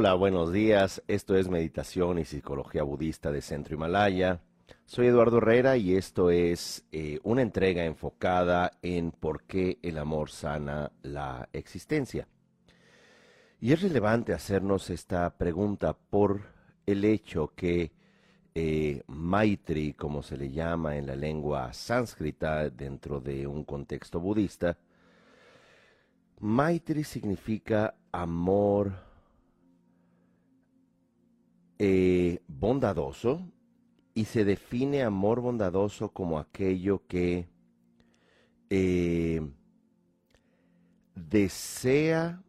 Hola, buenos días. Esto es Meditación y Psicología Budista de Centro Himalaya. Soy Eduardo Herrera y esto es eh, una entrega enfocada en por qué el amor sana la existencia. Y es relevante hacernos esta pregunta por el hecho que eh, Maitri, como se le llama en la lengua sánscrita dentro de un contexto budista, Maitri significa amor eh, bondadoso y se define amor bondadoso como aquello que eh, desea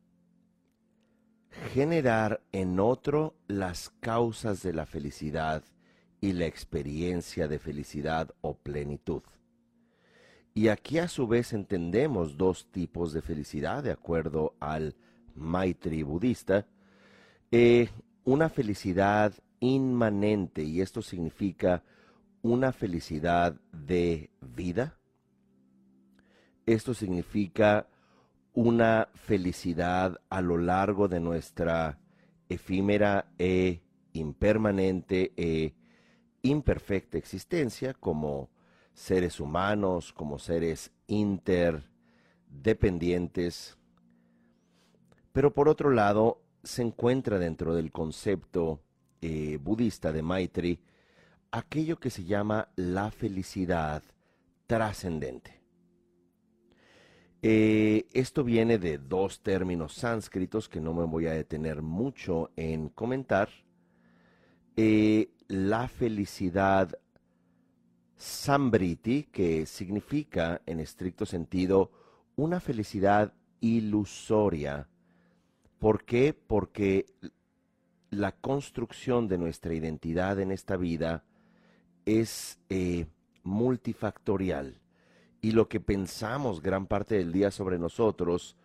generar en otro las causas de la felicidad y la experiencia de felicidad o plenitud. Y aquí a su vez entendemos dos tipos de felicidad de acuerdo al Maitri budista. Eh, una felicidad inmanente y esto significa una felicidad de vida. Esto significa una felicidad a lo largo de nuestra efímera e impermanente e imperfecta existencia como seres humanos, como seres interdependientes. Pero por otro lado, se encuentra dentro del concepto eh, budista de Maitri aquello que se llama la felicidad trascendente. Eh, esto viene de dos términos sánscritos que no me voy a detener mucho en comentar. Eh, la felicidad sambriti, que significa en estricto sentido una felicidad ilusoria. ¿Por qué? Porque la construcción de nuestra identidad en esta vida es eh, multifactorial y lo que pensamos gran parte del día sobre nosotros,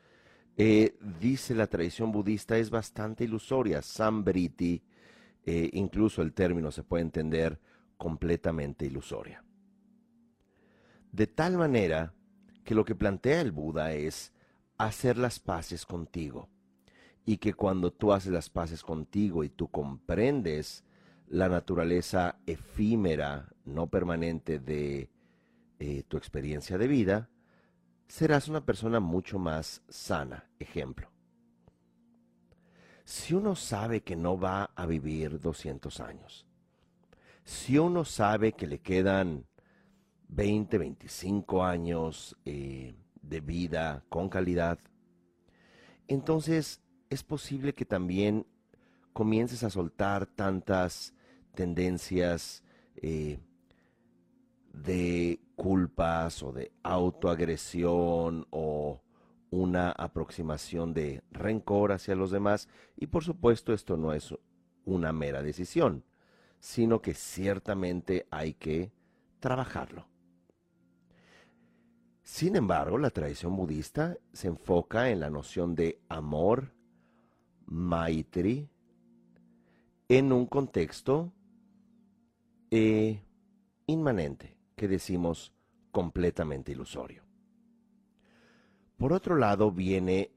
eh, dice la tradición budista, es bastante ilusoria. Sambriti, eh, incluso el término se puede entender completamente ilusoria. De tal manera que lo que plantea el Buda es hacer las paces contigo y que cuando tú haces las paces contigo y tú comprendes la naturaleza efímera, no permanente de eh, tu experiencia de vida, serás una persona mucho más sana. Ejemplo. Si uno sabe que no va a vivir 200 años, si uno sabe que le quedan 20, 25 años eh, de vida con calidad, entonces es posible que también comiences a soltar tantas tendencias eh, de culpas o de autoagresión o una aproximación de rencor hacia los demás. Y por supuesto esto no es una mera decisión, sino que ciertamente hay que trabajarlo. Sin embargo, la tradición budista se enfoca en la noción de amor, Maitri en un contexto eh, inmanente, que decimos completamente ilusorio. Por otro lado viene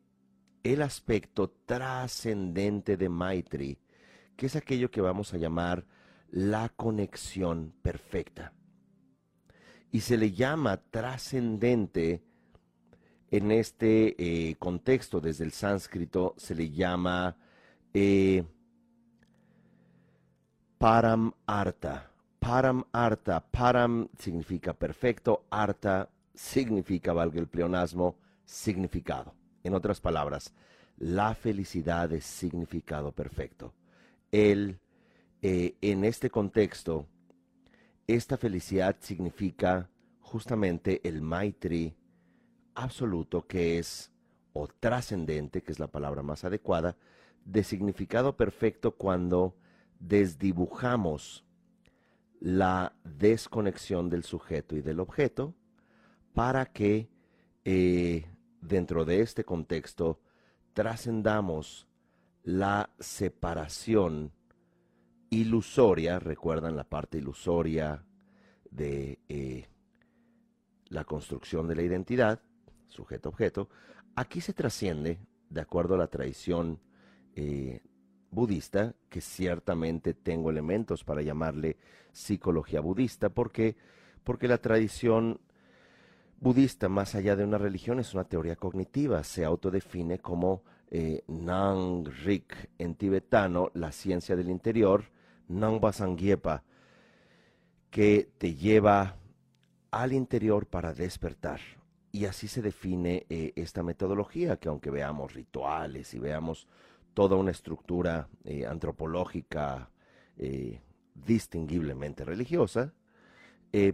el aspecto trascendente de Maitri, que es aquello que vamos a llamar la conexión perfecta. Y se le llama trascendente en este eh, contexto, desde el sánscrito, se le llama eh, param arta. Param arta. Param significa perfecto, arta significa, valga el pleonasmo, significado. En otras palabras, la felicidad es significado perfecto. El, eh, en este contexto, esta felicidad significa justamente el maitri, absoluto que es, o trascendente, que es la palabra más adecuada, de significado perfecto cuando desdibujamos la desconexión del sujeto y del objeto para que eh, dentro de este contexto trascendamos la separación ilusoria, recuerdan la parte ilusoria de eh, la construcción de la identidad, sujeto-objeto, aquí se trasciende, de acuerdo a la tradición eh, budista, que ciertamente tengo elementos para llamarle psicología budista, porque, porque la tradición budista, más allá de una religión, es una teoría cognitiva, se autodefine como eh, Nang Rik en tibetano, la ciencia del interior, Nang Basangyepa, que te lleva al interior para despertar. Y así se define eh, esta metodología, que aunque veamos rituales y veamos toda una estructura eh, antropológica eh, distinguiblemente religiosa,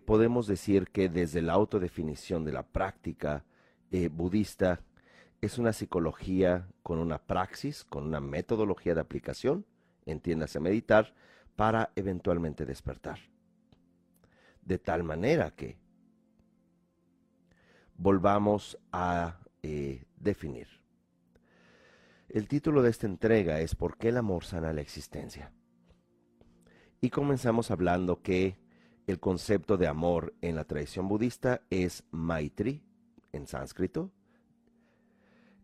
podemos decir que desde la autodefinición de la práctica budista es una psicología con una praxis, con una metodología de aplicación, entiéndase meditar, para eventualmente despertar. De tal manera que volvamos a eh, definir. El título de esta entrega es ¿Por qué el amor sana la existencia? Y comenzamos hablando que el concepto de amor en la tradición budista es Maitri, en sánscrito,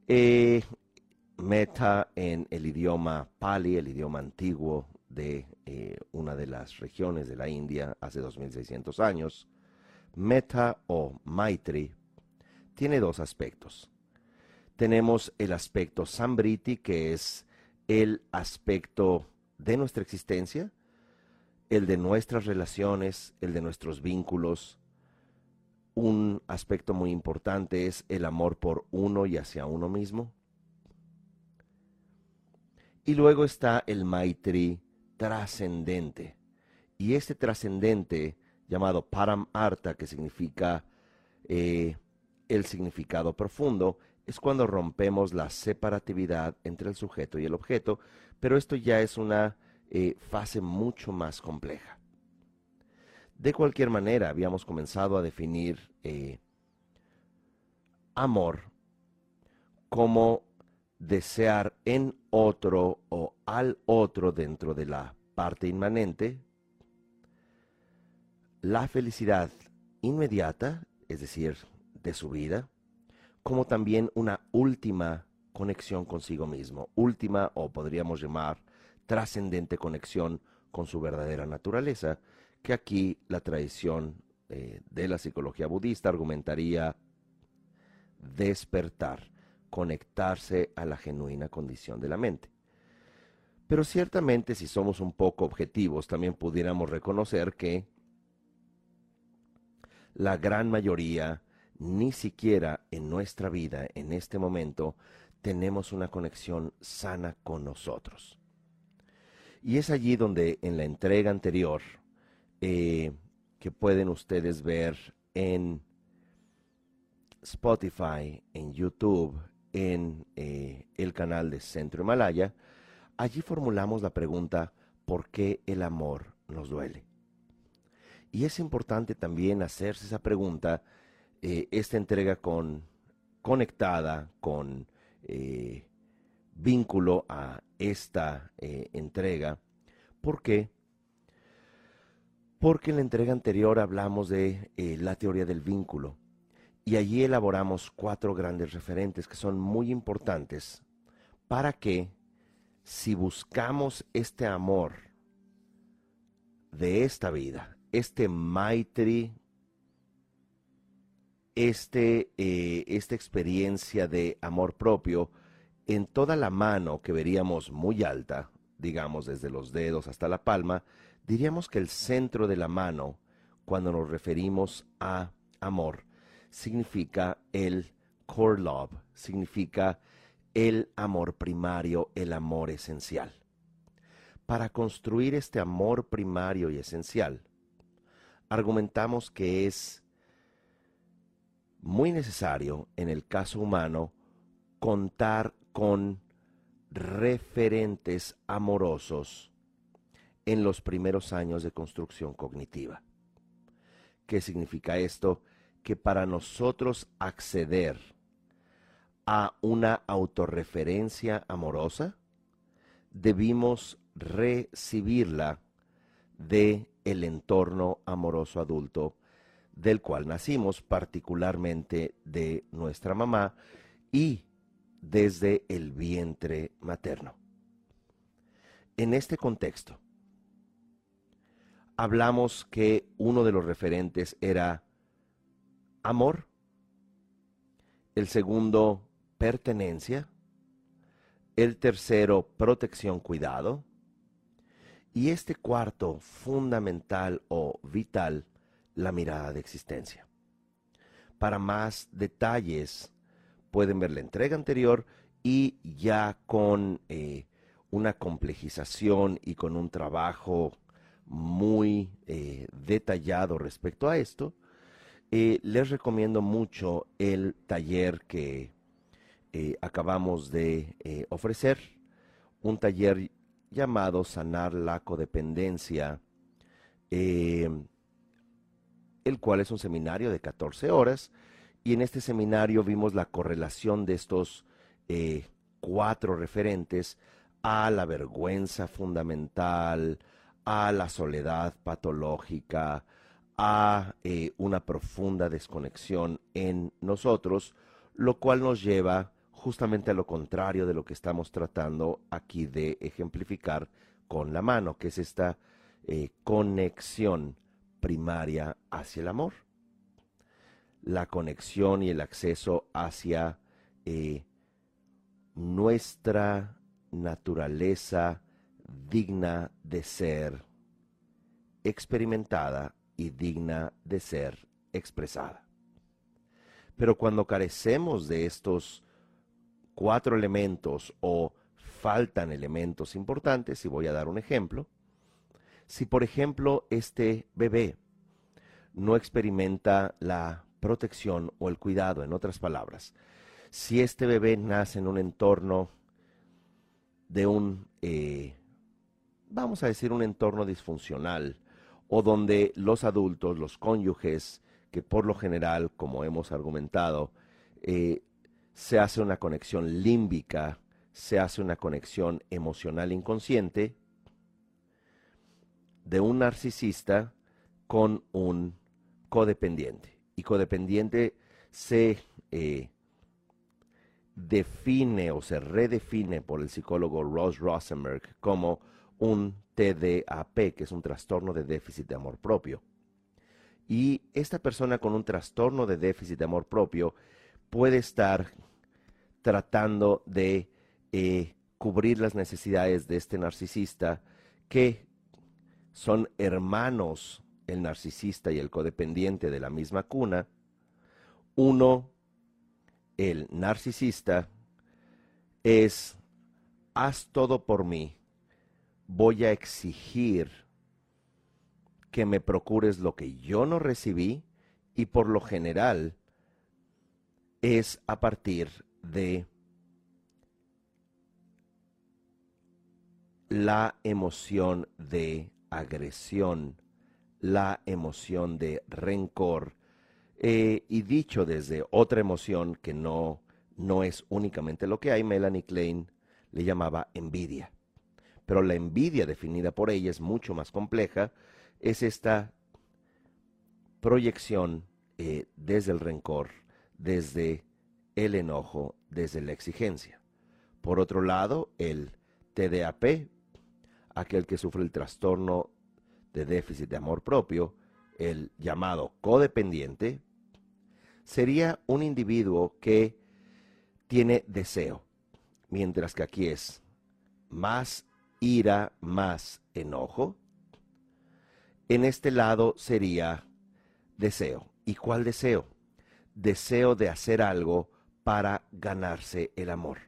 eh, Meta en el idioma Pali, el idioma antiguo de eh, una de las regiones de la India hace 2600 años. Meta o Maitri tiene dos aspectos. Tenemos el aspecto Sambriti, que es el aspecto de nuestra existencia, el de nuestras relaciones, el de nuestros vínculos. Un aspecto muy importante es el amor por uno y hacia uno mismo. Y luego está el Maitri trascendente. Y este trascendente, llamado Param Arta, que significa eh, el significado profundo es cuando rompemos la separatividad entre el sujeto y el objeto, pero esto ya es una eh, fase mucho más compleja. De cualquier manera, habíamos comenzado a definir eh, amor como desear en otro o al otro dentro de la parte inmanente la felicidad inmediata, es decir, de su vida, como también una última conexión consigo mismo, última o podríamos llamar trascendente conexión con su verdadera naturaleza, que aquí la tradición eh, de la psicología budista argumentaría despertar, conectarse a la genuina condición de la mente. Pero ciertamente si somos un poco objetivos, también pudiéramos reconocer que la gran mayoría ni siquiera en nuestra vida, en este momento, tenemos una conexión sana con nosotros. Y es allí donde en la entrega anterior, eh, que pueden ustedes ver en Spotify, en YouTube, en eh, el canal de Centro Himalaya, allí formulamos la pregunta, ¿por qué el amor nos duele? Y es importante también hacerse esa pregunta eh, esta entrega con, conectada con eh, vínculo a esta eh, entrega. ¿Por qué? Porque en la entrega anterior hablamos de la teoría del vínculo y allí elaboramos cuatro grandes referentes que son muy importantes para que si buscamos este amor de esta vida, este Maitri este, eh, esta experiencia de amor propio en toda la mano que veríamos muy alta, digamos desde los dedos hasta la palma, diríamos que el centro de la mano, cuando nos referimos a amor, significa el core love, significa el amor primario, el amor esencial. Para construir este amor primario y esencial, argumentamos que es muy necesario en el caso humano contar con referentes amorosos en los primeros años de construcción cognitiva. ¿Qué significa esto? Que para nosotros acceder a una autorreferencia amorosa, debimos recibirla de el entorno amoroso adulto del cual nacimos, particularmente de nuestra mamá y desde el vientre materno. En este contexto, hablamos que uno de los referentes era amor, el segundo pertenencia, el tercero protección, cuidado, y este cuarto fundamental o vital, la mirada de existencia. Para más detalles pueden ver la entrega anterior y ya con eh, una complejización y con un trabajo muy eh, detallado respecto a esto, eh, les recomiendo mucho el taller que acabamos de ofrecer, un taller llamado Sanar la Codependencia, el cual es un seminario de 14 horas, y en este seminario vimos la correlación de estos eh, cuatro referentes a la vergüenza fundamental, a la soledad patológica, a eh, una profunda desconexión en nosotros, lo cual nos lleva justamente a lo contrario de lo que estamos tratando aquí de ejemplificar con la mano, que es esta eh, conexión primaria hacia el amor. La conexión y el acceso hacia nuestra naturaleza digna de ser experimentada y digna de ser expresada. Pero cuando carecemos de estos cuatro elementos o faltan elementos importantes, y voy a dar un ejemplo, si por ejemplo este bebé no experimenta la protección o el cuidado, en otras palabras, si este bebé nace en un entorno de un, eh, vamos a decir, un entorno disfuncional, o donde los adultos, los cónyuges, que por lo general, como hemos argumentado, eh, se hace una conexión límbica, se hace una conexión emocional inconsciente de un narcisista con un codependiente. Y codependiente se eh, define o se redefine por el psicólogo Ross Rosenberg como un TDAP, que es un trastorno de déficit de amor propio. Y esta persona con un trastorno de déficit de amor propio puede estar tratando de eh, cubrir las necesidades de este narcisista que son hermanos, el narcisista y el codependiente de la misma cuna, uno el narcisista es, haz todo por mí, voy a exigir que me procures lo que yo no recibí y por lo general es a partir de la emoción de agresión, la emoción de rencor, eh, y dicho desde otra emoción que no, no es únicamente lo que hay, Melanie Klein le llamaba envidia. Pero la envidia definida por ella es mucho más compleja, es esta proyección eh, desde el rencor, desde el enojo, desde la exigencia. Por otro lado, el TDAP, aquel que sufre el trastorno de déficit de amor propio, el llamado codependiente, sería un individuo que tiene deseo, mientras que aquí es más ira, más enojo. En este lado sería deseo. ¿Y cuál deseo? Deseo de hacer algo para ganarse el amor.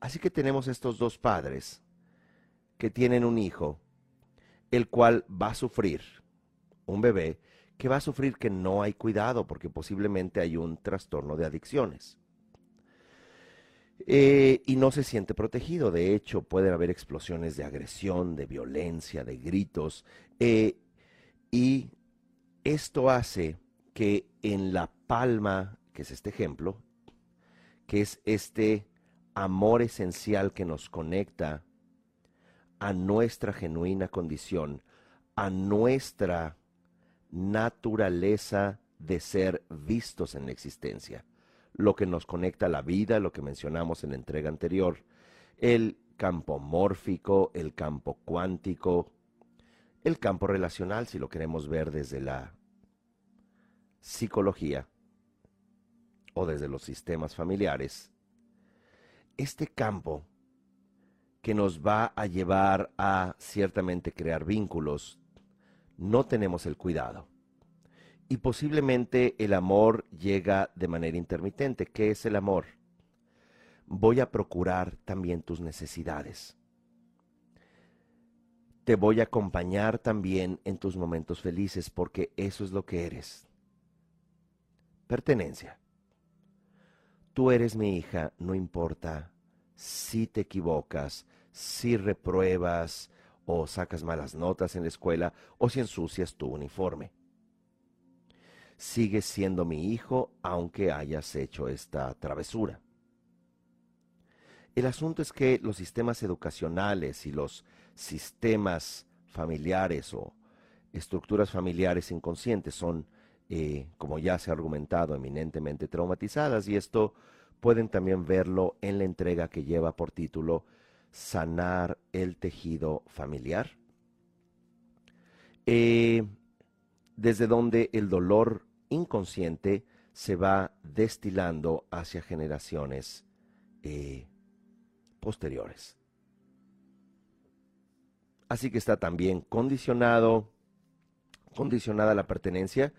Así que tenemos estos dos padres que tienen un hijo, el cual va a sufrir, un bebé, que va a sufrir que no hay cuidado porque posiblemente hay un trastorno de adicciones. Eh, y no se siente protegido. De hecho, pueden haber explosiones de agresión, de violencia, de gritos. Eh, y esto hace que en la palma, que es este ejemplo, que es este amor esencial que nos conecta a nuestra genuina condición, a nuestra naturaleza de ser vistos en la existencia, lo que nos conecta a la vida, lo que mencionamos en la entrega anterior, el campo mórfico, el campo cuántico, el campo relacional, si lo queremos ver desde la psicología o desde los sistemas familiares, este campo que nos va a llevar a ciertamente crear vínculos, no tenemos el cuidado. Y posiblemente el amor llega de manera intermitente. ¿Qué es el amor? Voy a procurar también tus necesidades. Te voy a acompañar también en tus momentos felices porque eso es lo que eres. Pertenencia. Tú eres mi hija, no importa si te equivocas, si repruebas o sacas malas notas en la escuela o si ensucias tu uniforme. Sigues siendo mi hijo aunque hayas hecho esta travesura. El asunto es que los sistemas educacionales y los sistemas familiares o estructuras familiares inconscientes son, eh, como ya se ha argumentado, eminentemente traumatizadas y esto pueden también verlo en la entrega que lleva por título Sanar el tejido familiar. Eh, desde donde el dolor inconsciente se va destilando hacia generaciones eh, posteriores. Así que está también condicionado, condicionada la pertenencia.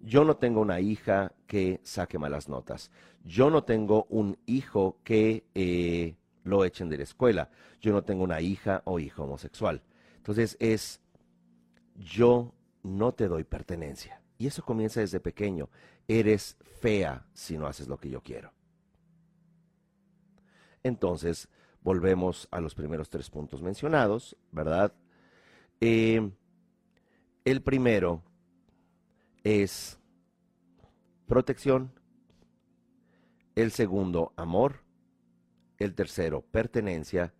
Yo no tengo una hija que saque malas notas. Yo no tengo un hijo que eh, lo echen de la escuela. Yo no tengo una hija o hijo homosexual. Entonces es, yo no te doy pertenencia. Y eso comienza desde pequeño. Eres fea si no haces lo que yo quiero. Entonces, volvemos a los primeros tres puntos mencionados, ¿verdad? Eh, el primero es protección, el segundo amor, el tercero pertenencia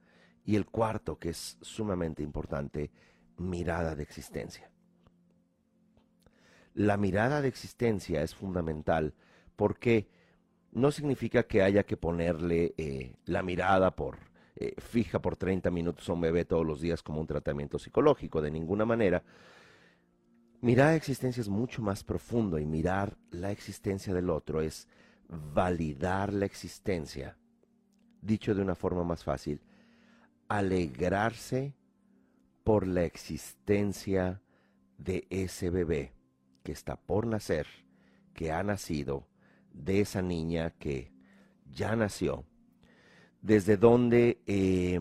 y el cuarto, que es sumamente importante, mirada de existencia. La mirada de existencia es fundamental porque no significa que haya que ponerle eh, la mirada por eh, fija por 30 minutos a un bebé todos los días como un tratamiento psicológico, de ninguna manera. Mirar la existencia es mucho más profundo y mirar la existencia del otro es validar la existencia. Dicho de una forma más fácil, alegrarse por la existencia de ese bebé que está por nacer, que ha nacido, de esa niña que ya nació, desde donde eh,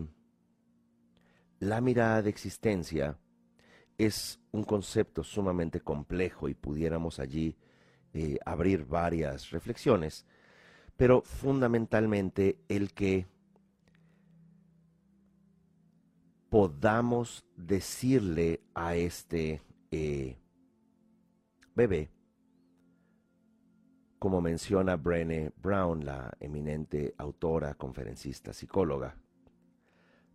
la mirada de existencia es un concepto sumamente complejo y pudiéramos allí eh, abrir varias reflexiones, pero fundamentalmente el que podamos decirle a este eh, bebé, como menciona Brené Brown, la eminente autora, conferencista, psicóloga,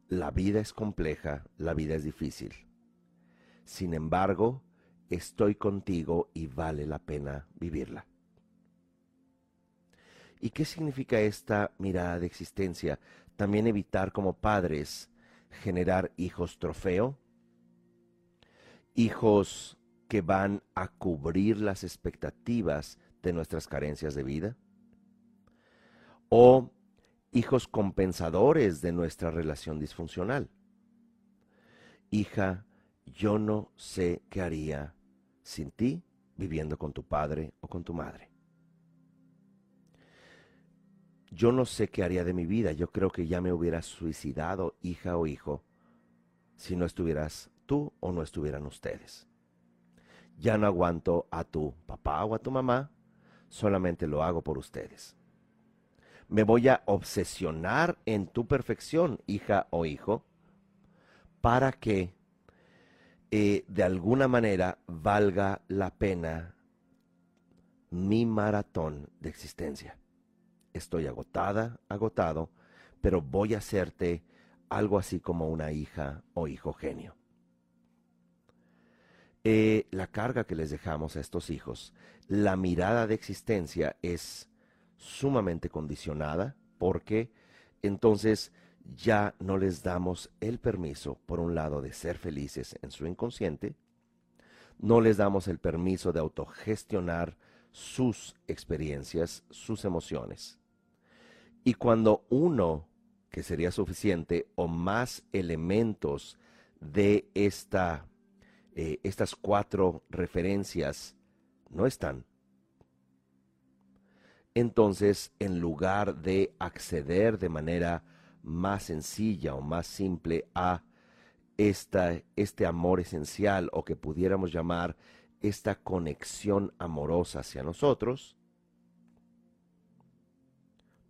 la vida es compleja, la vida es difícil. Sin embargo, estoy contigo y vale la pena vivirla. ¿Y qué significa esta mirada de existencia? También evitar como padres generar hijos trofeo, hijos que van a cubrir las expectativas de nuestras carencias de vida? ¿O hijos compensadores de nuestra relación disfuncional? Hija, yo no sé qué haría sin ti viviendo con tu padre o con tu madre. Yo no sé qué haría de mi vida. Yo creo que ya me hubiera suicidado, hija o hijo, si no estuvieras tú o no estuvieran ustedes. Ya no aguanto a tu papá o a tu mamá solamente lo hago por ustedes. Me voy a obsesionar en tu perfección, hija o hijo, para que eh, de alguna manera valga la pena mi maratón de existencia. Estoy agotada, agotado, pero voy a hacerte algo así como una hija o hijo genio. Eh, la carga que les dejamos a estos hijos, la mirada de existencia es sumamente condicionada porque entonces ya no les damos el permiso, por un lado, de ser felices en su inconsciente, no les damos el permiso de autogestionar sus experiencias, sus emociones. Y cuando uno, que sería suficiente, o más elementos de esta, eh, estas cuatro referencias no están, entonces en lugar de acceder de manera más sencilla o más simple a esta, este amor esencial o que pudiéramos llamar esta conexión amorosa hacia nosotros,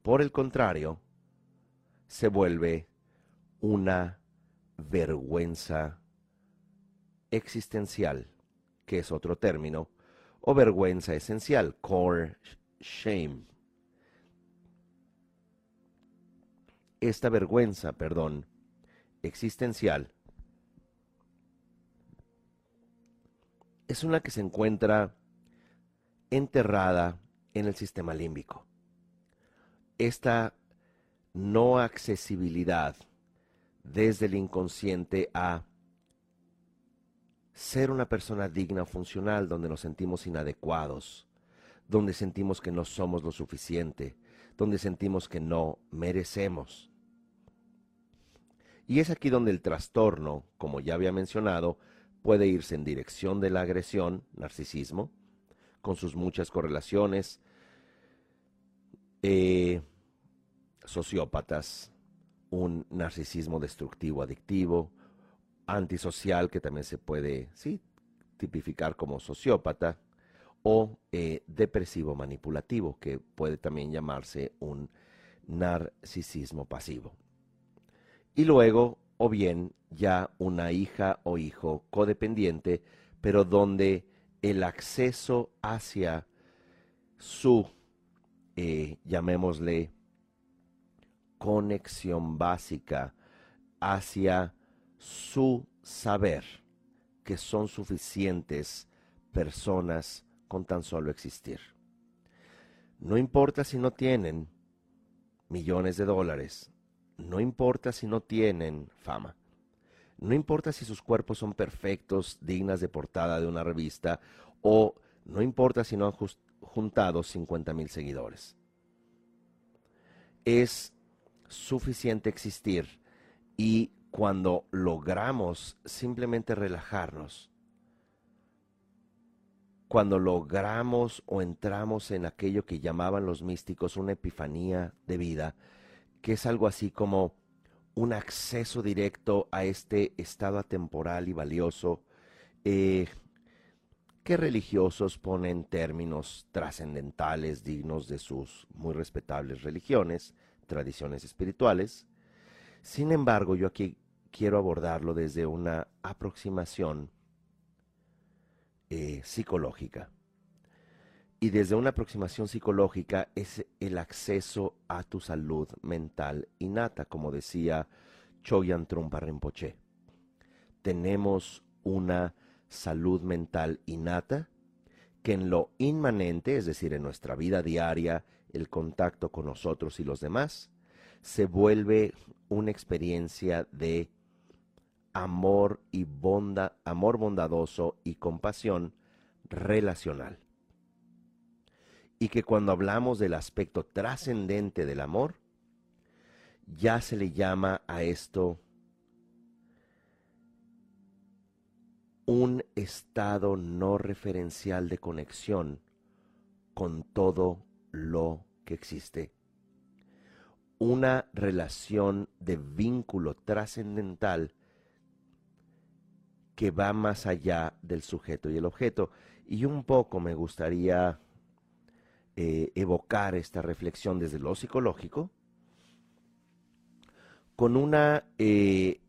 por el contrario, se vuelve una vergüenza existencial, que es otro término, o vergüenza esencial, core shame. Esta vergüenza, perdón, existencial, es una que se encuentra enterrada en el sistema límbico. Esta no accesibilidad desde el inconsciente a ser una persona digna o funcional donde nos sentimos inadecuados, donde sentimos que no somos lo suficiente, donde sentimos que no merecemos. Y es aquí donde el trastorno, como ya había mencionado, puede irse en dirección de la agresión, narcisismo, con sus muchas correlaciones, eh, sociópatas, un narcisismo destructivo adictivo, antisocial que también se puede sí, tipificar como sociópata, o eh, depresivo manipulativo, que puede también llamarse un narcisismo pasivo. Y luego, o bien ya una hija o hijo codependiente, pero donde el acceso hacia su, eh, llamémosle, conexión básica, hacia su saber, que son suficientes personas con tan solo existir. No importa si no tienen millones de dólares, no importa si no tienen fama, no importa si sus cuerpos son perfectos, dignas de portada de una revista, o no importa si no han juntado 50 mil seguidores. Es suficiente existir y cuando logramos simplemente relajarnos, cuando logramos o entramos en aquello que llamaban los místicos una epifanía de vida, que es algo así como un acceso directo a este estado atemporal y valioso, eh, que religiosos ponen términos trascendentales dignos de sus muy respetables religiones, tradiciones espirituales. Sin embargo, yo aquí quiero abordarlo desde una aproximación eh, psicológica. Y desde una aproximación psicológica es el acceso a tu salud mental innata, como decía Choyan Trumpa Rinpoche. Tenemos una salud mental innata que en lo inmanente, es decir, en nuestra vida diaria, el contacto con nosotros y los demás, se vuelve una experiencia de amor y bonda, amor bondadoso y compasión relacional. Y que cuando hablamos del aspecto trascendente del amor, ya se le llama a esto un estado no referencial de conexión con todo lo que existe. Una relación de vínculo trascendental que va más allá del sujeto y el objeto. Y un poco me gustaría eh, evocar esta reflexión desde lo psicológico con una eh,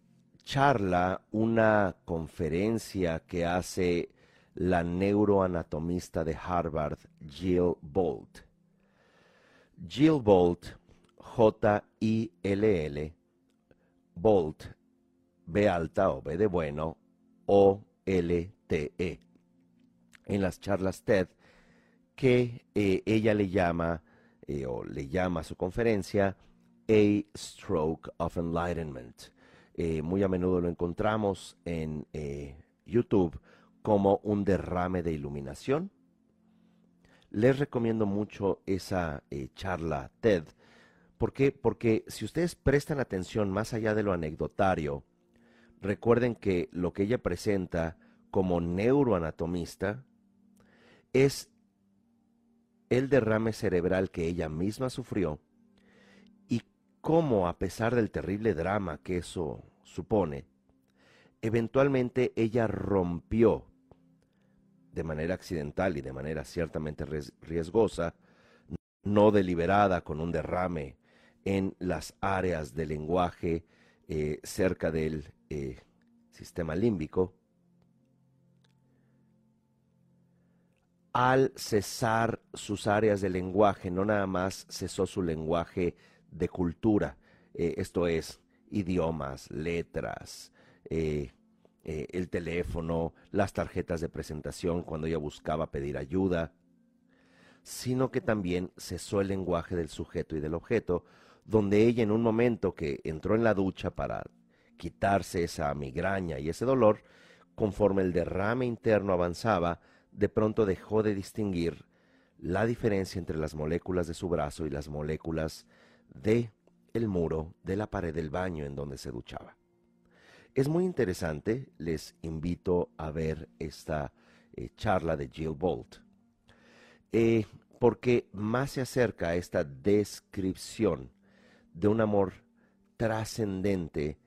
charla, una conferencia que hace la neuroanatomista de Harvard, Jill Bolt. Jill Bolt, J-I-L-L, Bolt, B alta o B de bueno, o-L-T-E. En las charlas TED, que eh, ella le llama, eh, o le llama a su conferencia, a stroke of enlightenment. Eh, muy a menudo lo encontramos en eh, YouTube como un derrame de iluminación. Les recomiendo mucho esa eh, charla TED. ¿Por qué? Porque si ustedes prestan atención más allá de lo anecdotario, recuerden que lo que ella presenta como neuroanatomista es el derrame cerebral que ella misma sufrió cómo, a pesar del terrible drama que eso supone, eventualmente ella rompió de manera accidental y de manera ciertamente riesgosa, no deliberada con un derrame en las áreas del lenguaje eh, cerca del eh, sistema límbico, al cesar sus áreas de lenguaje, no nada más cesó su lenguaje de cultura, eh, esto es, idiomas, letras, eh, eh, el teléfono, las tarjetas de presentación cuando ella buscaba pedir ayuda, sino que también cesó el lenguaje del sujeto y del objeto, donde ella en un momento que entró en la ducha para quitarse esa migraña y ese dolor, conforme el derrame interno avanzaba, de pronto dejó de distinguir la diferencia entre las moléculas de su brazo y las moléculas de el muro de la pared del baño en donde se duchaba. Es muy interesante, les invito a ver esta eh, charla de Jill Bolt, eh, porque más se acerca a esta descripción de un amor trascendente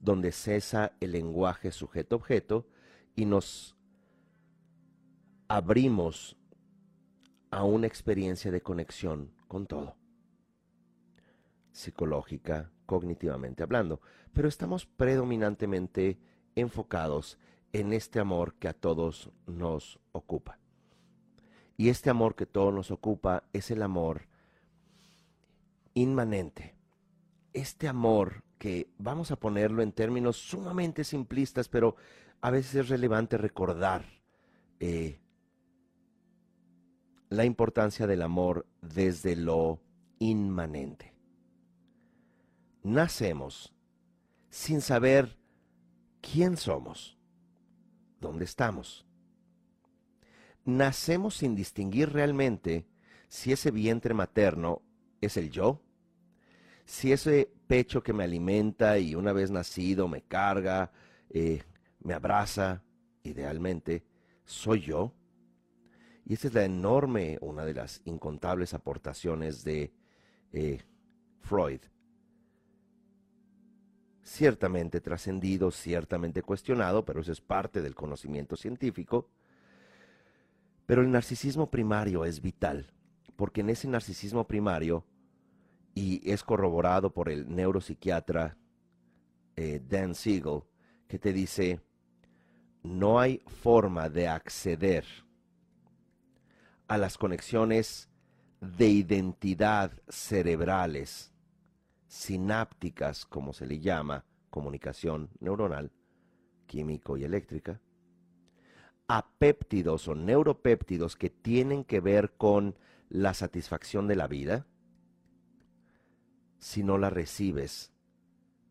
donde cesa el lenguaje sujeto-objeto y nos abrimos a una experiencia de conexión con todo, psicológica, cognitivamente hablando, pero estamos predominantemente enfocados en este amor que a todos nos ocupa. Y este amor que todos nos ocupa es el amor inmanente. Este amor que vamos a ponerlo en términos sumamente simplistas, pero a veces es relevante recordar eh, la importancia del amor desde lo inmanente. Nacemos sin saber quién somos, dónde estamos. Nacemos sin distinguir realmente si ese vientre materno es el yo, si ese pecho que me alimenta y una vez nacido me carga, eh, me abraza, idealmente, soy yo y esta es la enorme, una de las incontables aportaciones de eh, Freud. Ciertamente trascendido, ciertamente cuestionado, pero eso es parte del conocimiento científico. Pero el narcisismo primario es vital, porque en ese narcisismo primario, y es corroborado por el neuropsiquiatra eh, Dan Siegel, que te dice, no hay forma de acceder a las conexiones de identidad cerebrales, sinápticas, como se le llama, comunicación neuronal, químico y eléctrica, a péptidos o neuropéptidos que tienen que ver con la satisfacción de la vida, si no la recibes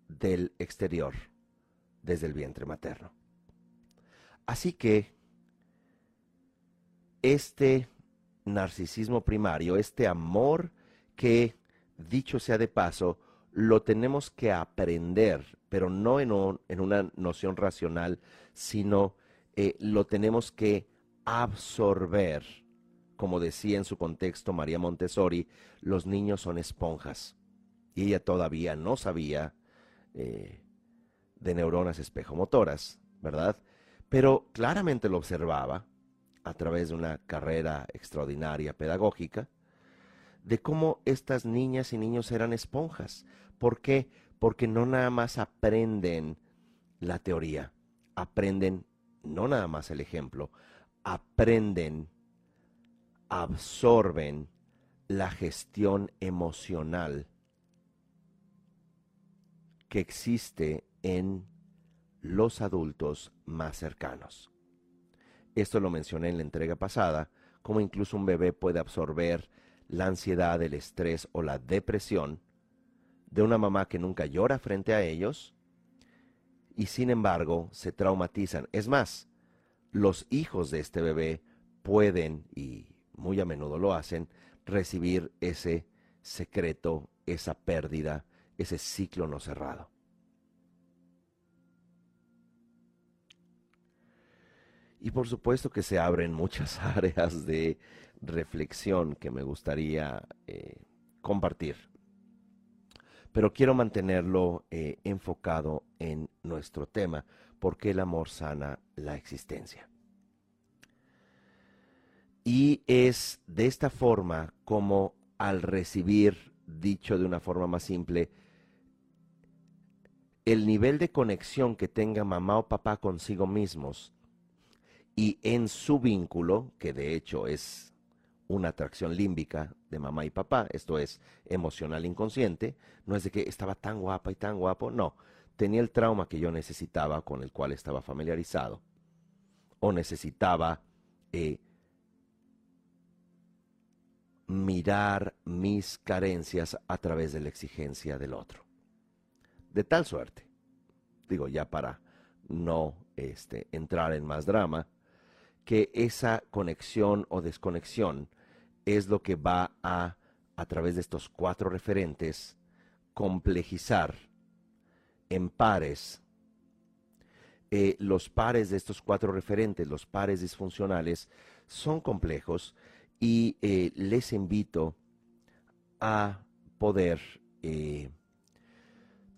del exterior, desde el vientre materno. Así que este narcisismo primario, este amor que, dicho sea de paso, lo tenemos que aprender, pero no en, una noción racional, sino eh, lo tenemos que absorber. Como decía en su contexto María Montessori, los niños son esponjas. Y ella todavía no sabía eh, de neuronas espejomotoras, ¿verdad? Pero claramente lo observaba a través de una carrera extraordinaria pedagógica, de cómo estas niñas y niños eran esponjas. ¿Por qué? Porque no nada más aprenden la teoría, aprenden no nada más el ejemplo, aprenden, absorben la gestión emocional que existe en los adultos más cercanos. Esto lo mencioné en la entrega pasada, como incluso un bebé puede absorber la ansiedad, el estrés o la depresión de una mamá que nunca llora frente a ellos y sin embargo se traumatizan. Es más, los hijos de este bebé pueden, y muy a menudo lo hacen, recibir ese secreto, esa pérdida, ese ciclo no cerrado. Y por supuesto que se abren muchas áreas de reflexión que me gustaría eh, compartir. Pero quiero mantenerlo eh, enfocado en nuestro tema, porque el amor sana la existencia. Y es de esta forma como al recibir, dicho de una forma más simple, el nivel de conexión que tenga mamá o papá consigo mismos y en su vínculo, que de hecho es una atracción límbica de mamá y papá, esto es emocional inconsciente, no es de que estaba tan guapa y tan guapo, no, tenía el trauma que yo necesitaba, con el cual estaba familiarizado, o necesitaba eh, mirar mis carencias a través de la exigencia del otro. De tal suerte, digo ya para no este, entrar en más drama, que esa conexión o desconexión es lo que va a, a través de estos cuatro referentes, complejizar en pares. Eh, los pares de estos cuatro referentes, los pares disfuncionales, son complejos y eh, les invito a poder eh,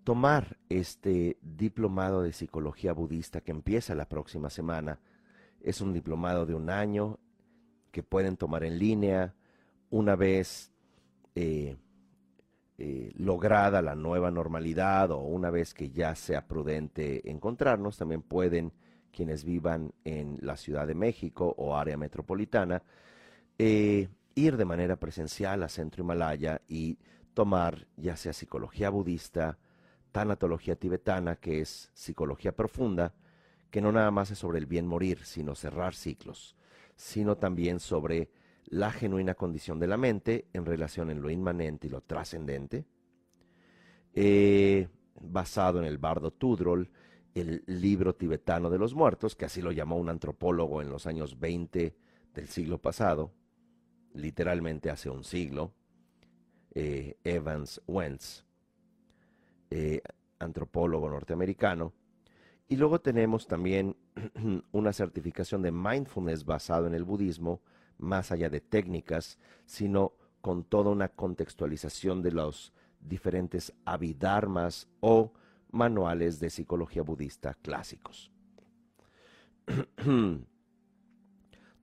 tomar este diplomado de psicología budista que empieza la próxima semana. Es un diplomado de un año que pueden tomar en línea una vez eh, eh, lograda la nueva normalidad o una vez que ya sea prudente encontrarnos, también pueden quienes vivan en la Ciudad de México o área metropolitana, eh, ir de manera presencial a Centro Himalaya y tomar ya sea psicología budista, tanatología tibetana, que es psicología profunda, que no nada más es sobre el bien morir, sino cerrar ciclos, sino también sobre la genuina condición de la mente en relación en lo inmanente y lo trascendente, eh, basado en el bardo Tudrol, el libro tibetano de los muertos, que así lo llamó un antropólogo en los años 20 del siglo pasado, literalmente hace un siglo, eh, Evans Wentz, eh, antropólogo norteamericano. Y luego tenemos también una certificación de mindfulness basado en el budismo, más allá de técnicas, sino con toda una contextualización de los diferentes abhidharmas o manuales de psicología budista clásicos.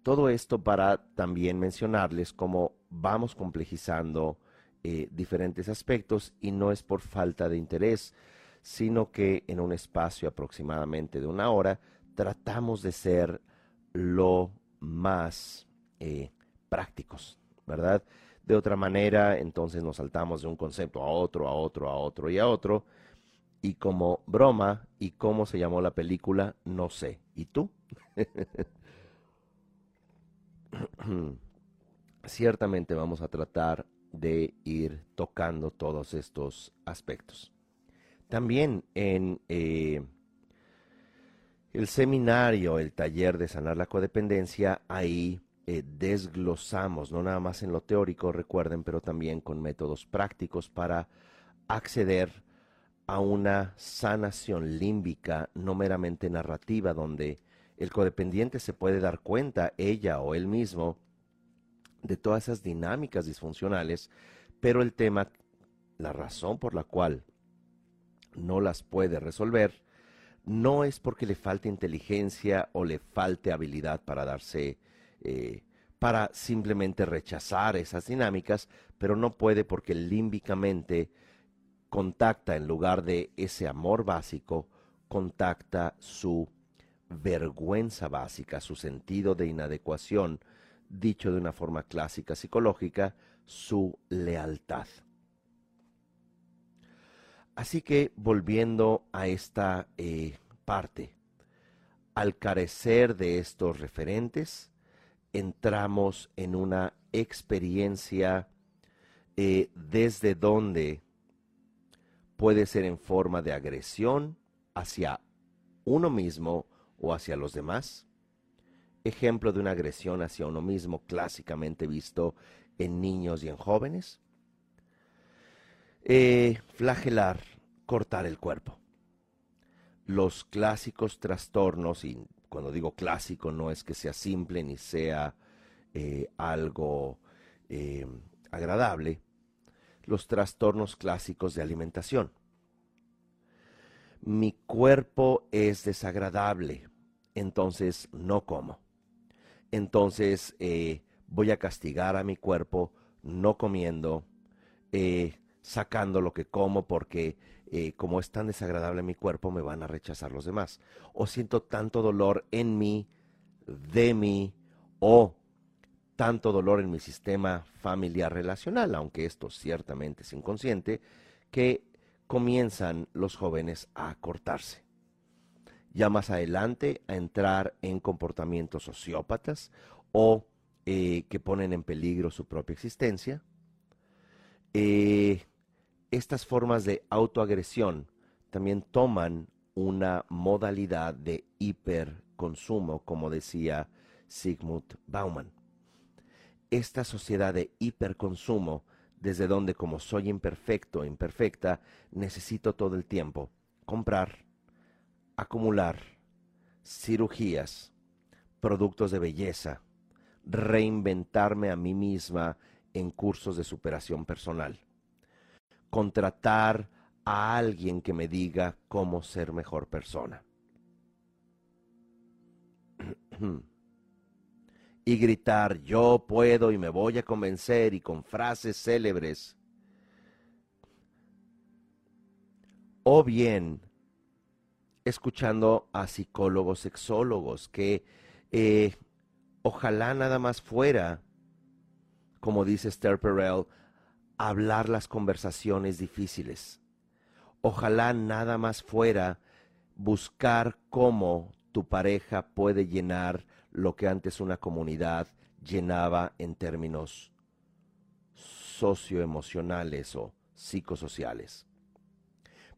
Todo esto para también mencionarles cómo vamos complejizando eh, diferentes aspectos y no es por falta de interés, sino que en un espacio aproximadamente de una hora tratamos de ser lo más eh, prácticos, ¿verdad? De otra manera, entonces nos saltamos de un concepto a otro, a otro, a otro y a otro. Y como broma, ¿y cómo se llamó la película? No sé. ¿Y tú? Ciertamente vamos a tratar de ir tocando todos estos aspectos. También en eh, el seminario, el taller de sanar la codependencia, ahí eh, desglosamos, no nada más en lo teórico, recuerden, pero también con métodos prácticos para acceder a una sanación límbica, no meramente narrativa, donde el codependiente se puede dar cuenta, ella o él mismo, de todas esas dinámicas disfuncionales, pero el tema, la razón por la cual no las puede resolver, no es porque le falte inteligencia o le falte habilidad para darse eh, para simplemente rechazar esas dinámicas, pero no puede porque límbicamente contacta en lugar de ese amor básico, contacta su vergüenza básica, su sentido de inadecuación, dicho de una forma clásica psicológica, su lealtad. Así que volviendo a esta eh, parte, al carecer de estos referentes, entramos en una experiencia eh, desde donde puede ser en forma de agresión hacia uno mismo o hacia los demás. Ejemplo de una agresión hacia uno mismo clásicamente visto en niños y en jóvenes. Eh, flagelar, cortar el cuerpo. Los clásicos trastornos, y cuando digo clásico no es que sea simple ni sea eh, algo eh, agradable, los trastornos clásicos de alimentación. Mi cuerpo es desagradable, entonces no como. Entonces eh, voy a castigar a mi cuerpo no comiendo, sacando lo que como porque como es tan desagradable mi cuerpo me van a rechazar los demás. O siento tanto dolor en mí, de mí, o tanto dolor en mi sistema familiar relacional, aunque esto ciertamente es inconsciente, que comienzan los jóvenes a cortarse. Ya más adelante a entrar en comportamientos sociópatas o eh, que ponen en peligro su propia existencia. Eh, estas formas de autoagresión también toman una modalidad de hiperconsumo, como decía Sigmund Bauman esta sociedad de hiperconsumo, desde donde como soy imperfecto, imperfecta, necesito todo el tiempo comprar, acumular, cirugías, productos de belleza, reinventarme a mí misma en cursos de superación personal, contratar a alguien que me diga cómo ser mejor persona. y gritar yo puedo y me voy a convencer y con frases célebres. O bien escuchando a psicólogos, sexólogos, que eh, ojalá nada más fuera, como dice Esther Perel, hablar las conversaciones difíciles. Ojalá nada más fuera buscar cómo tu pareja puede llenar lo que antes una comunidad llenaba en términos socioemocionales o psicosociales.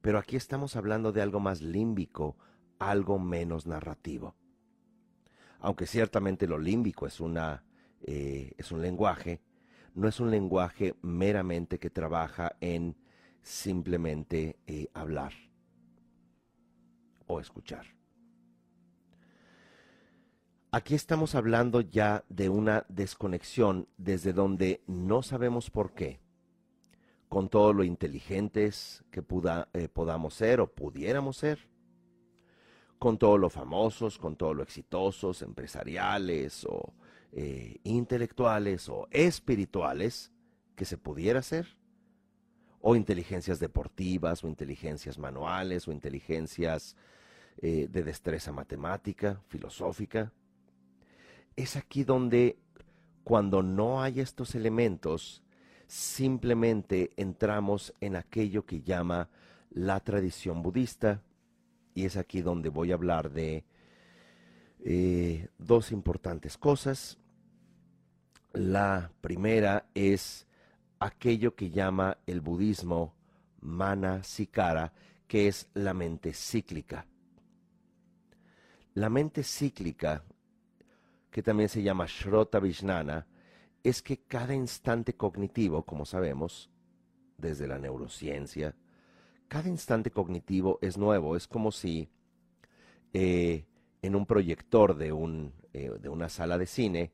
Pero aquí estamos hablando de algo más límbico, algo menos narrativo. Aunque ciertamente lo límbico es, una, eh, es un lenguaje, no es un lenguaje meramente que trabaja en simplemente eh, hablar o escuchar. Aquí estamos hablando ya de una desconexión desde donde no sabemos por qué, con todo lo inteligentes que eh, podamos ser o pudiéramos ser, con todo lo famosos, con todo lo exitosos, empresariales o eh, intelectuales o espirituales que se pudiera ser, o inteligencias deportivas o inteligencias manuales o inteligencias eh, de destreza matemática, filosófica. Es aquí donde cuando no hay estos elementos, simplemente entramos en aquello que llama la tradición budista, y es aquí donde voy a hablar de eh, dos importantes cosas. La primera es aquello que llama el budismo mana sikara, que es la mente cíclica. La mente cíclica que también se llama Shrota Vijnana, es que cada instante cognitivo, como sabemos, desde la neurociencia, cada instante cognitivo es nuevo. Es como si eh, en un proyector de, un, eh, de una sala de cine,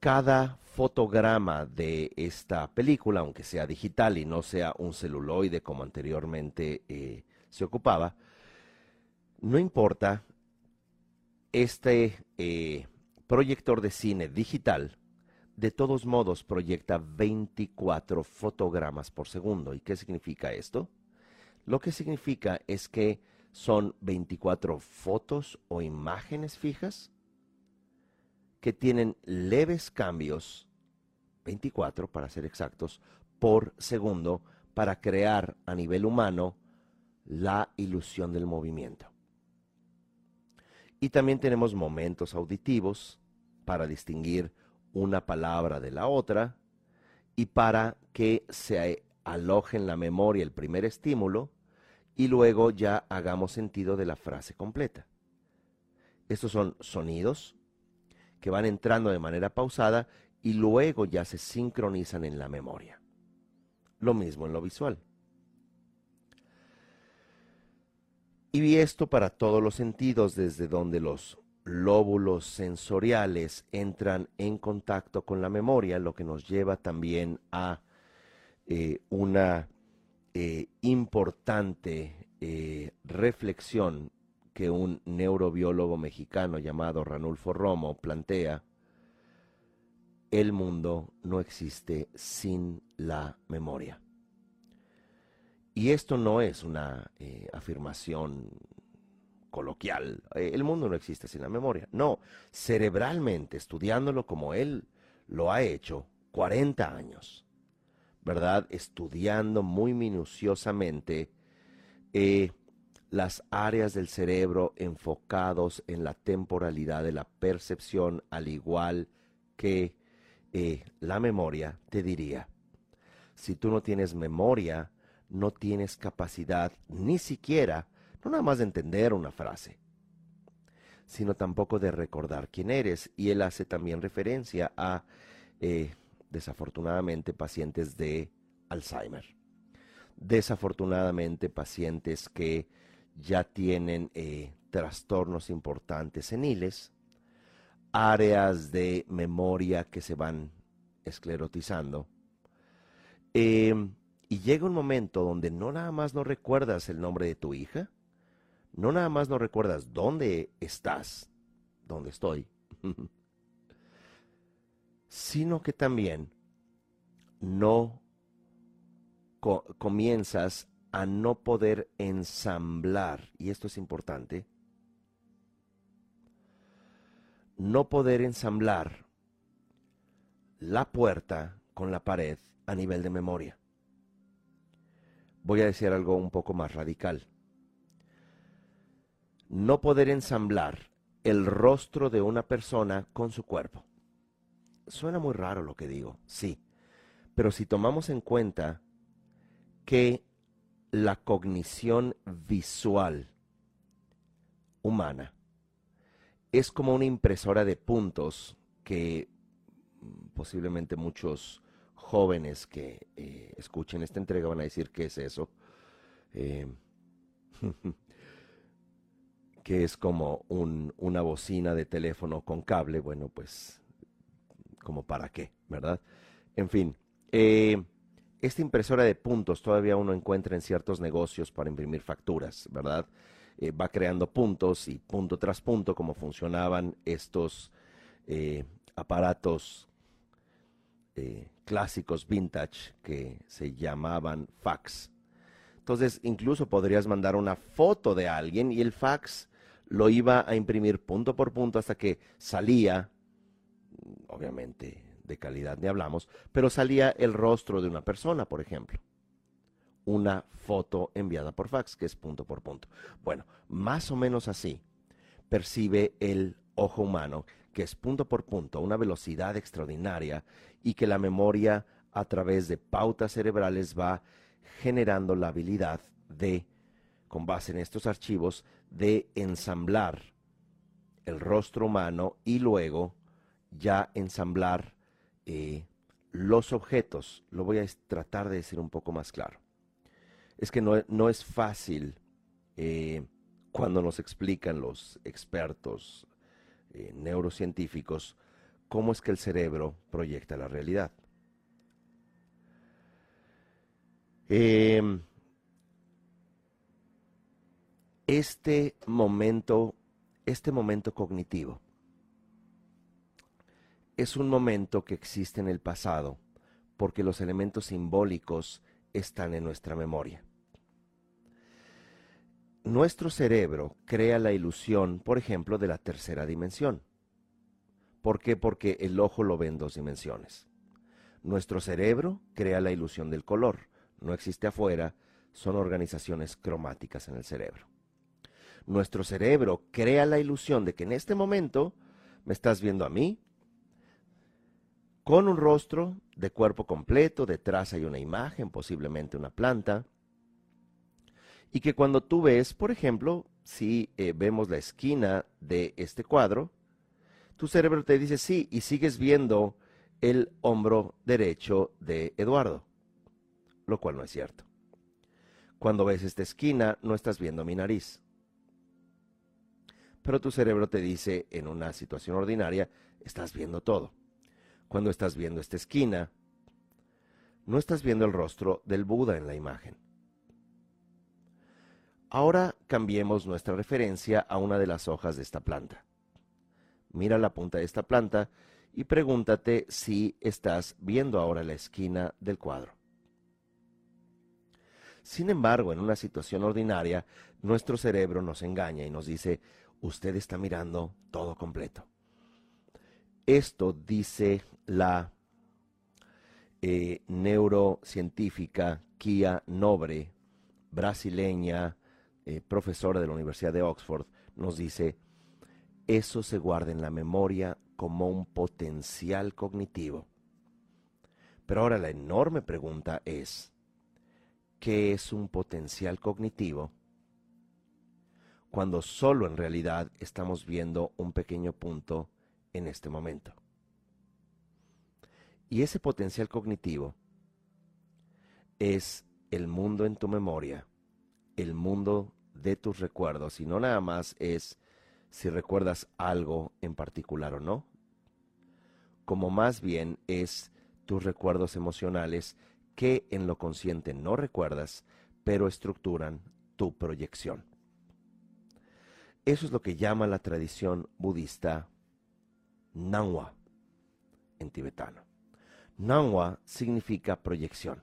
cada fotograma de esta película, aunque sea digital y no sea un celuloide como anteriormente eh, se ocupaba, no importa, este eh, proyector de cine digital de todos modos proyecta 24 fotogramas por segundo. ¿Y qué significa esto? Lo que significa es que son 24 fotos o imágenes fijas que tienen leves cambios, 24 para ser exactos, por segundo para crear a nivel humano la ilusión del movimiento. Y también tenemos momentos auditivos para distinguir una palabra de la otra y para que se aloje en la memoria el primer estímulo y luego ya hagamos sentido de la frase completa. Estos son sonidos que van entrando de manera pausada y luego ya se sincronizan en la memoria. Lo mismo en lo visual. Y vi esto para todos los sentidos, desde donde los lóbulos sensoriales entran en contacto con la memoria, lo que nos lleva también a eh, una eh, importante eh, reflexión que un neurobiólogo mexicano llamado Ranulfo Romo plantea, el mundo no existe sin la memoria. Y esto no es una eh, afirmación coloquial. El mundo no existe sin la memoria. No, cerebralmente, estudiándolo como él lo ha hecho 40 años, ¿verdad? Estudiando muy minuciosamente eh, las áreas del cerebro enfocados en la temporalidad de la percepción, al igual que la memoria, te diría, si tú no tienes memoria, no tienes capacidad ni siquiera, no nada más de entender una frase, sino tampoco de recordar quién eres. Y él hace también referencia a, eh, desafortunadamente, pacientes de Alzheimer. Desafortunadamente, pacientes que ya tienen eh, trastornos importantes seniles, áreas de memoria que se van esclerotizando. Eh, y llega un momento donde no nada más no recuerdas el nombre de tu hija, no nada más no recuerdas dónde estás, dónde estoy, sino que también no comienzas a no poder ensamblar, y esto es importante, no poder ensamblar la puerta con la pared a nivel de memoria voy a decir algo un poco más radical. No poder ensamblar el rostro de una persona con su cuerpo. Suena muy raro lo que digo, sí, pero si tomamos en cuenta que la cognición visual humana es como una impresora de puntos que posiblemente muchos jóvenes que eh, escuchen esta entrega van a decir qué es eso. Eh, que es como una bocina de teléfono con cable, bueno, pues, como para qué, ¿verdad? En fin, eh, esta impresora de puntos todavía uno encuentra en ciertos negocios para imprimir facturas, ¿verdad? va creando puntos y punto tras punto como funcionaban estos aparatos clásicos vintage que se llamaban fax. Entonces, incluso podrías mandar una foto de alguien y el fax lo iba a imprimir punto por punto hasta que salía, obviamente de calidad ni hablamos, pero salía el rostro de una persona, por ejemplo. Una foto enviada por fax, que es punto por punto. Bueno, más o menos así percibe el ojo humano que es punto por punto, una velocidad extraordinaria y que la memoria a través de pautas cerebrales va generando la habilidad de, con base en estos archivos, de ensamblar el rostro humano y luego ya ensamblar eh, los objetos. Lo voy a tratar de decir un poco más claro. Es que no, es fácil eh, cuando nos explican los expertos eh, neurocientíficos cómo es que el cerebro proyecta la realidad. Em, este momento, este momento cognitivo, es un momento que existe en el pasado porque los elementos simbólicos están en nuestra memoria nuestro cerebro crea la ilusión, por ejemplo, de la tercera dimensión. ¿Por qué? Porque el ojo lo ve en dos dimensiones. Nuestro cerebro crea la ilusión del color. No existe afuera, son organizaciones cromáticas en el cerebro. Nuestro cerebro crea la ilusión de que en este momento me estás viendo a mí con un rostro de cuerpo completo, detrás hay una imagen, posiblemente una planta, y que cuando tú ves, por ejemplo, si eh, vemos la esquina de este cuadro, tu cerebro te dice sí y sigues viendo el hombro derecho de Eduardo, lo cual no es cierto. Cuando ves esta esquina, no estás viendo mi nariz. Pero tu cerebro te dice, en una situación ordinaria, estás viendo todo. Cuando estás viendo esta esquina, no estás viendo el rostro del Buda en la imagen. Ahora cambiemos nuestra referencia a una de las hojas de esta planta. Mira la punta de esta planta y pregúntate si estás viendo ahora la esquina del cuadro. Sin embargo, en una situación ordinaria, nuestro cerebro nos engaña y nos dice, usted está mirando todo completo. Esto dice la eh, neurocientífica Kia Nobre, brasileña, eh, profesora de la Universidad de Oxford, nos dice, eso se guarda en la memoria como un potencial cognitivo. Pero ahora la enorme pregunta es, ¿qué es un potencial cognitivo? Cuando solo en realidad estamos viendo un pequeño punto en este momento. Y ese potencial cognitivo es el mundo en tu memoria, el mundo de tus recuerdos y no nada más es si recuerdas algo en particular o no, como más bien es tus recuerdos emocionales que en lo consciente no recuerdas, pero estructuran tu proyección. Eso es lo que llama la tradición budista Nanwa en tibetano. Nanwa significa proyección.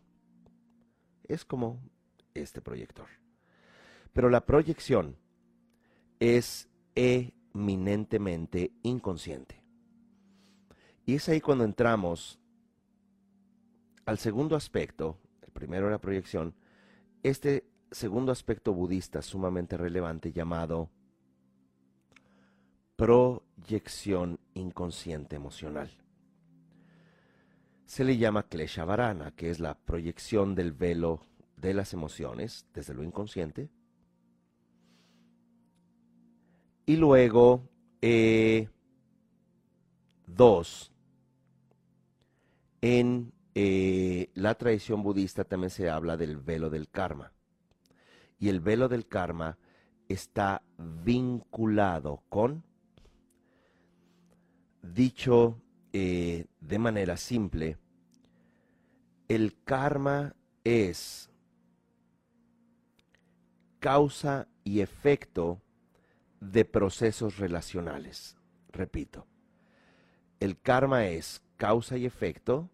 Es como este proyector. Pero la proyección es eminentemente inconsciente. Y es ahí cuando entramos al segundo aspecto, el primero la proyección, este segundo aspecto budista sumamente relevante llamado proyección inconsciente emocional. Se le llama Klesha Varana, que es la proyección del velo de las emociones desde lo inconsciente y luego, eh, dos, en eh, la tradición budista también se habla del velo del karma. Y el velo del karma está vinculado con, dicho eh, de manera simple, el karma es causa y efecto de procesos relacionales. Repito, el karma es causa y efecto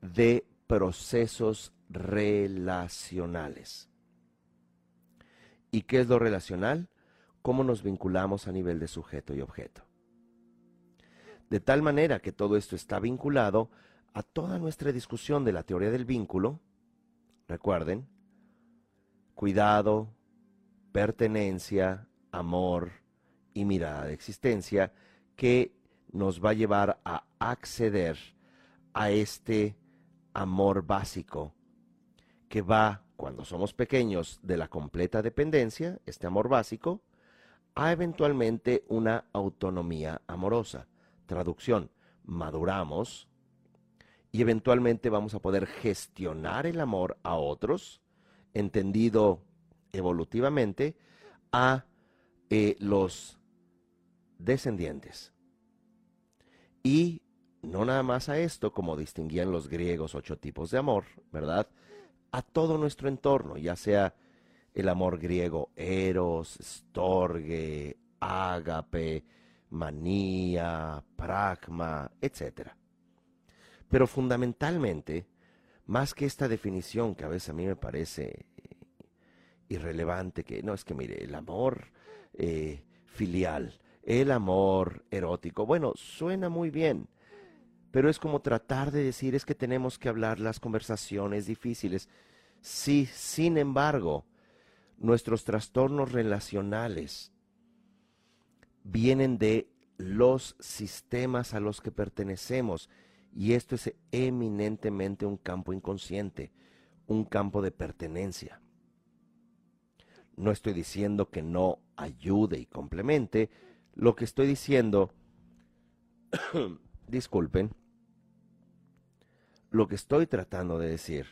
de procesos relacionales. ¿Y qué es lo relacional? Cómo nos vinculamos a nivel de sujeto y objeto. De tal manera que todo esto está vinculado a toda nuestra discusión de la teoría del vínculo. Recuerden, cuidado, pertenencia, amor y mirada de existencia que nos va a llevar a acceder a este amor básico que va, cuando somos pequeños, de la completa dependencia, este amor básico, a eventualmente una autonomía amorosa. Traducción, maduramos y eventualmente vamos a poder gestionar el amor a otros, entendido evolutivamente, a eh, los descendientes. Y no nada más a esto, como distinguían los griegos ocho tipos de amor, ¿verdad? A todo nuestro entorno, ya sea el amor griego eros, storge, ágape, manía, pragma, etc. Pero fundamentalmente, más que esta definición que a veces a mí me parece irrelevante, que no es que mire, el amor eh, filial, el amor erótico. Bueno, suena muy bien, pero es como tratar de decir es que tenemos que hablar las conversaciones difíciles. Sí, sin embargo, nuestros trastornos relacionales vienen de los sistemas a los que pertenecemos Y esto es eminentemente un campo inconsciente, un campo de pertenencia. No estoy diciendo que no ayude y complemente, lo que estoy diciendo, disculpen, lo que estoy tratando de decir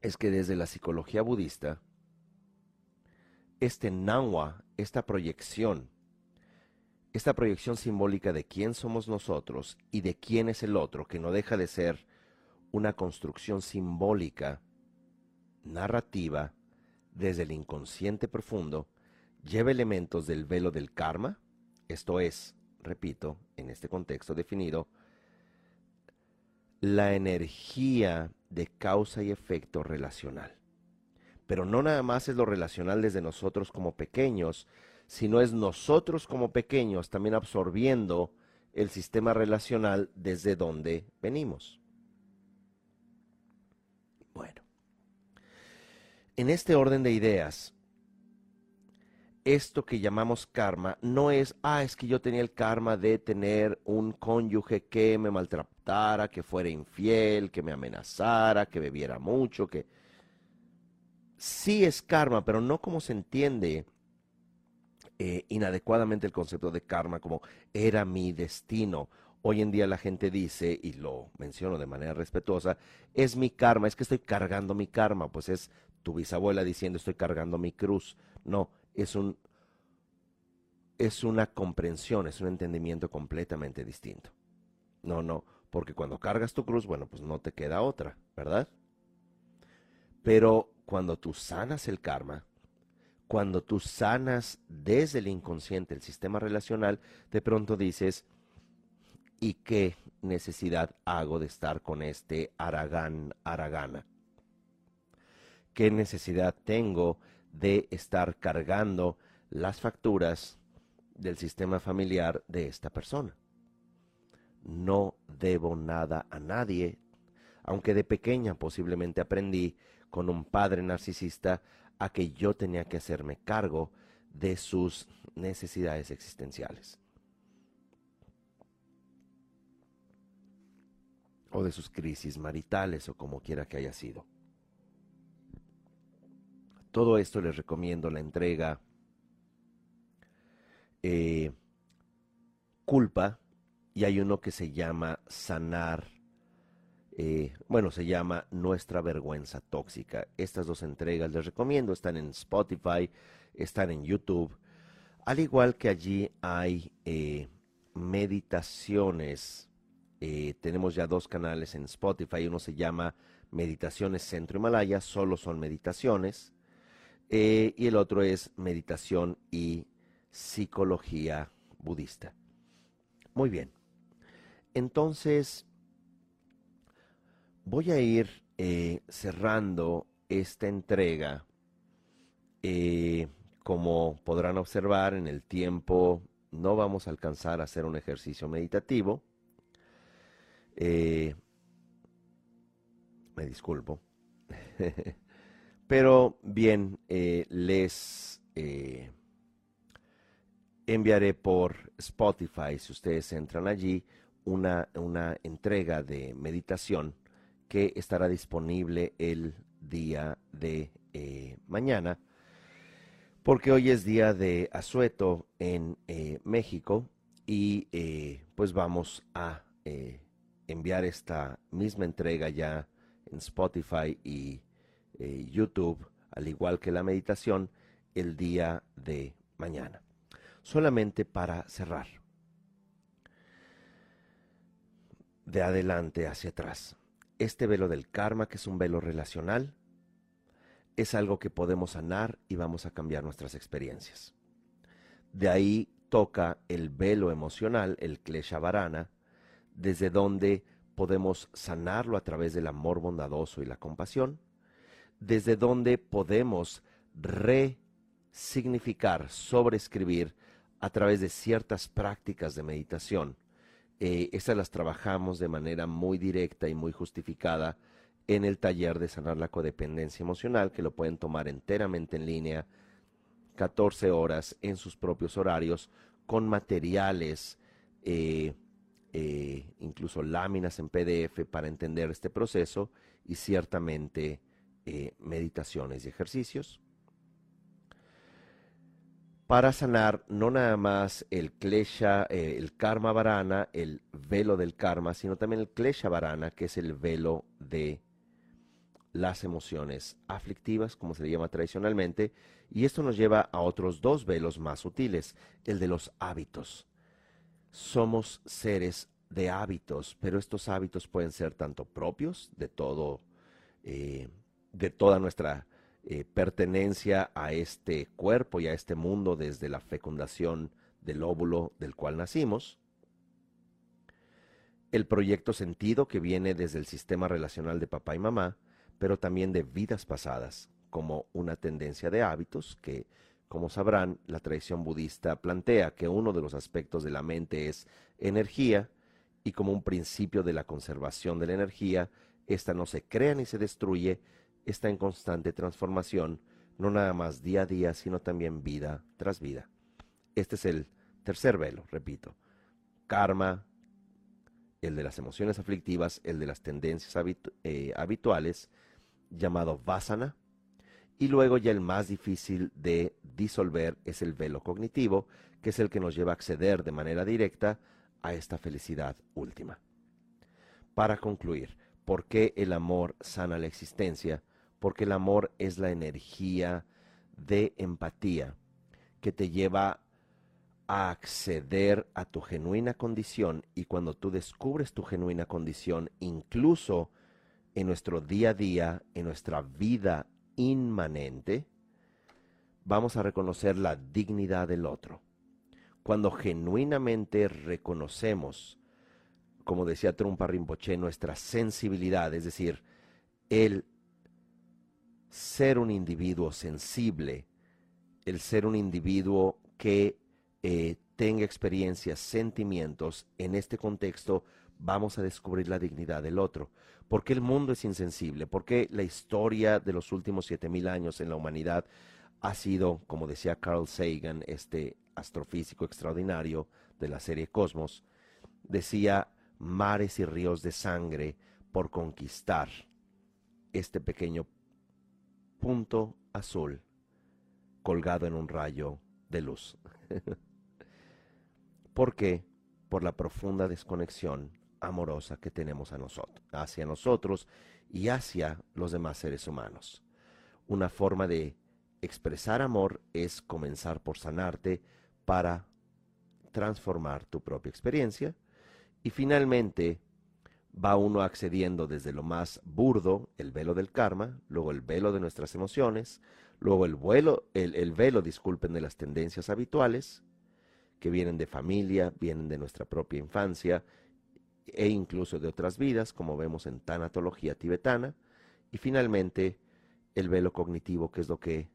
es que desde la psicología budista, este Nanwa, esta proyección, esta proyección simbólica de quién somos nosotros y de quién es el otro, que no deja de ser una construcción simbólica, narrativa, desde el inconsciente profundo, lleva elementos del velo del karma, esto es, repito, en este contexto definido, la energía de causa y efecto relacional. Pero no nada más es lo relacional desde nosotros como pequeños, sino es nosotros como pequeños también absorbiendo el sistema relacional desde donde venimos. Bueno, en este orden de ideas, esto que llamamos karma no es, ah, es que yo tenía el karma de tener un cónyuge que me maltratara, que fuera infiel, que me amenazara, que bebiera mucho, que... Sí es karma, pero no como se entiende eh, inadecuadamente el concepto de karma, como era mi destino. Hoy en día la gente dice, y lo menciono de manera respetuosa, es mi karma, es que estoy cargando mi karma, pues es tu bisabuela diciendo estoy cargando mi cruz. No, es un es una comprensión, es un entendimiento completamente distinto. No, no, porque cuando cargas tu cruz, bueno, pues no te queda otra, ¿verdad? Pero cuando tú sanas el karma, cuando tú sanas desde el inconsciente el sistema relacional, de pronto dices, ¿y qué necesidad hago de estar con este Aragán, Aragana? ¿Qué necesidad tengo de estar cargando las facturas del sistema familiar de esta persona. No debo nada a nadie, aunque de pequeña posiblemente aprendí con un padre narcisista a que yo tenía que hacerme cargo de sus necesidades existenciales. o de sus crisis maritales o como quiera que haya sido. Todo esto les recomiendo la entrega eh, Culpa y hay uno que se llama Sanar. Eh, bueno, se llama Nuestra Vergüenza Tóxica. Estas dos entregas les recomiendo, están en Spotify, están en YouTube. Al igual que allí hay eh, meditaciones. tenemos ya dos canales en Spotify. Uno se llama Meditaciones Centro Himalaya, solo son meditaciones. Eh, y el otro es meditación y psicología budista. Muy bien. Entonces, voy a ir eh, cerrando esta entrega. Eh, como podrán observar, en el tiempo no vamos a alcanzar a hacer un ejercicio meditativo. me disculpo. Pero bien, eh, les eh, enviaré por Spotify, si ustedes entran allí, una, una entrega de meditación que estará disponible el día de eh, mañana, porque hoy es día de asueto en México y pues vamos a enviar esta misma entrega ya en Spotify y eh, YouTube, al igual que la meditación, el día de mañana. Solamente para cerrar. De adelante hacia atrás. Este velo del karma, que es un velo relacional, es algo que podemos sanar y vamos a cambiar nuestras experiencias. De ahí toca el velo emocional, el klesha varana, desde donde podemos sanarlo a través del amor bondadoso y la compasión desde donde podemos resignificar, sobreescribir a través de ciertas prácticas de meditación. Eh, estas las trabajamos de manera muy directa y muy justificada en el taller de sanar la codependencia emocional, que lo pueden tomar enteramente en línea, 14 horas en sus propios horarios, con materiales eh, eh, incluso láminas en PDF para entender este proceso y ciertamente meditaciones y ejercicios. Para sanar no nada más el klesha, el karma varana, el velo del karma, sino también el klesha varana, que es el velo de las emociones aflictivas, como se le llama tradicionalmente, y esto nos lleva a otros dos velos más sutiles, el de los hábitos. Somos seres de hábitos, pero estos hábitos pueden ser tanto propios de todo, eh, de toda nuestra eh, pertenencia a este cuerpo y a este mundo desde la fecundación del óvulo del cual nacimos, el proyecto sentido que viene desde el sistema relacional de papá y mamá, pero también de vidas pasadas, como una tendencia de hábitos que, como sabrán, la tradición budista plantea que uno de los aspectos de la mente es energía, y como un principio de la conservación de la energía, esta no se crea ni se destruye, está en constante transformación, no nada más día a día, sino también vida tras vida. Este es el tercer velo, repito. Karma, el de las emociones aflictivas, el de las tendencias eh, habituales, llamado Vasana, y luego ya el más difícil de disolver es el velo cognitivo, que es el que nos lleva a acceder de manera directa a esta felicidad última. Para concluir, ¿por qué el amor sana la existencia? Porque el amor es la energía de empatía que te lleva a acceder a tu genuina condición y cuando tú descubres tu genuina condición, incluso en nuestro día a día, en nuestra vida inmanente, vamos a reconocer la dignidad del otro. Cuando genuinamente reconocemos, como decía Trumpa Rinpoche, nuestra sensibilidad, es decir, el ser un individuo sensible, el ser un individuo que eh, tenga experiencias, sentimientos, en este contexto vamos a descubrir la dignidad del otro. ¿Por qué el mundo es insensible? ¿Por qué la historia de los últimos 7000 años en la humanidad ha sido, como decía Carl Sagan, este astrofísico extraordinario de la serie Cosmos, decía mares y ríos de sangre por conquistar este pequeño punto azul colgado en un rayo de luz. ¿Por qué? Por la profunda desconexión amorosa que tenemos a nosotros, hacia nosotros y hacia los demás seres humanos. Una forma de expresar amor es comenzar por sanarte para transformar tu propia experiencia y finalmente va uno accediendo desde lo más burdo, el velo del karma, luego el velo de nuestras emociones, luego el, vuelo, el, el velo, disculpen, de las tendencias habituales, que vienen de familia, vienen de nuestra propia infancia, e incluso de otras vidas, como vemos en tanatología tibetana, y finalmente el velo cognitivo, que es lo que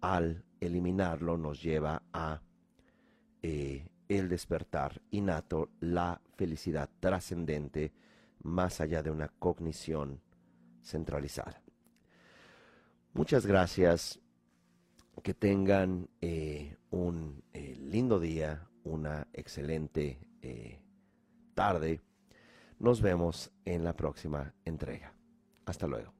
al eliminarlo nos lleva a eh, el despertar innato, la felicidad trascendente, más allá de una cognición centralizada. Muchas gracias, que tengan eh, un eh, lindo día, una excelente tarde nos vemos en la próxima entrega. Hasta luego.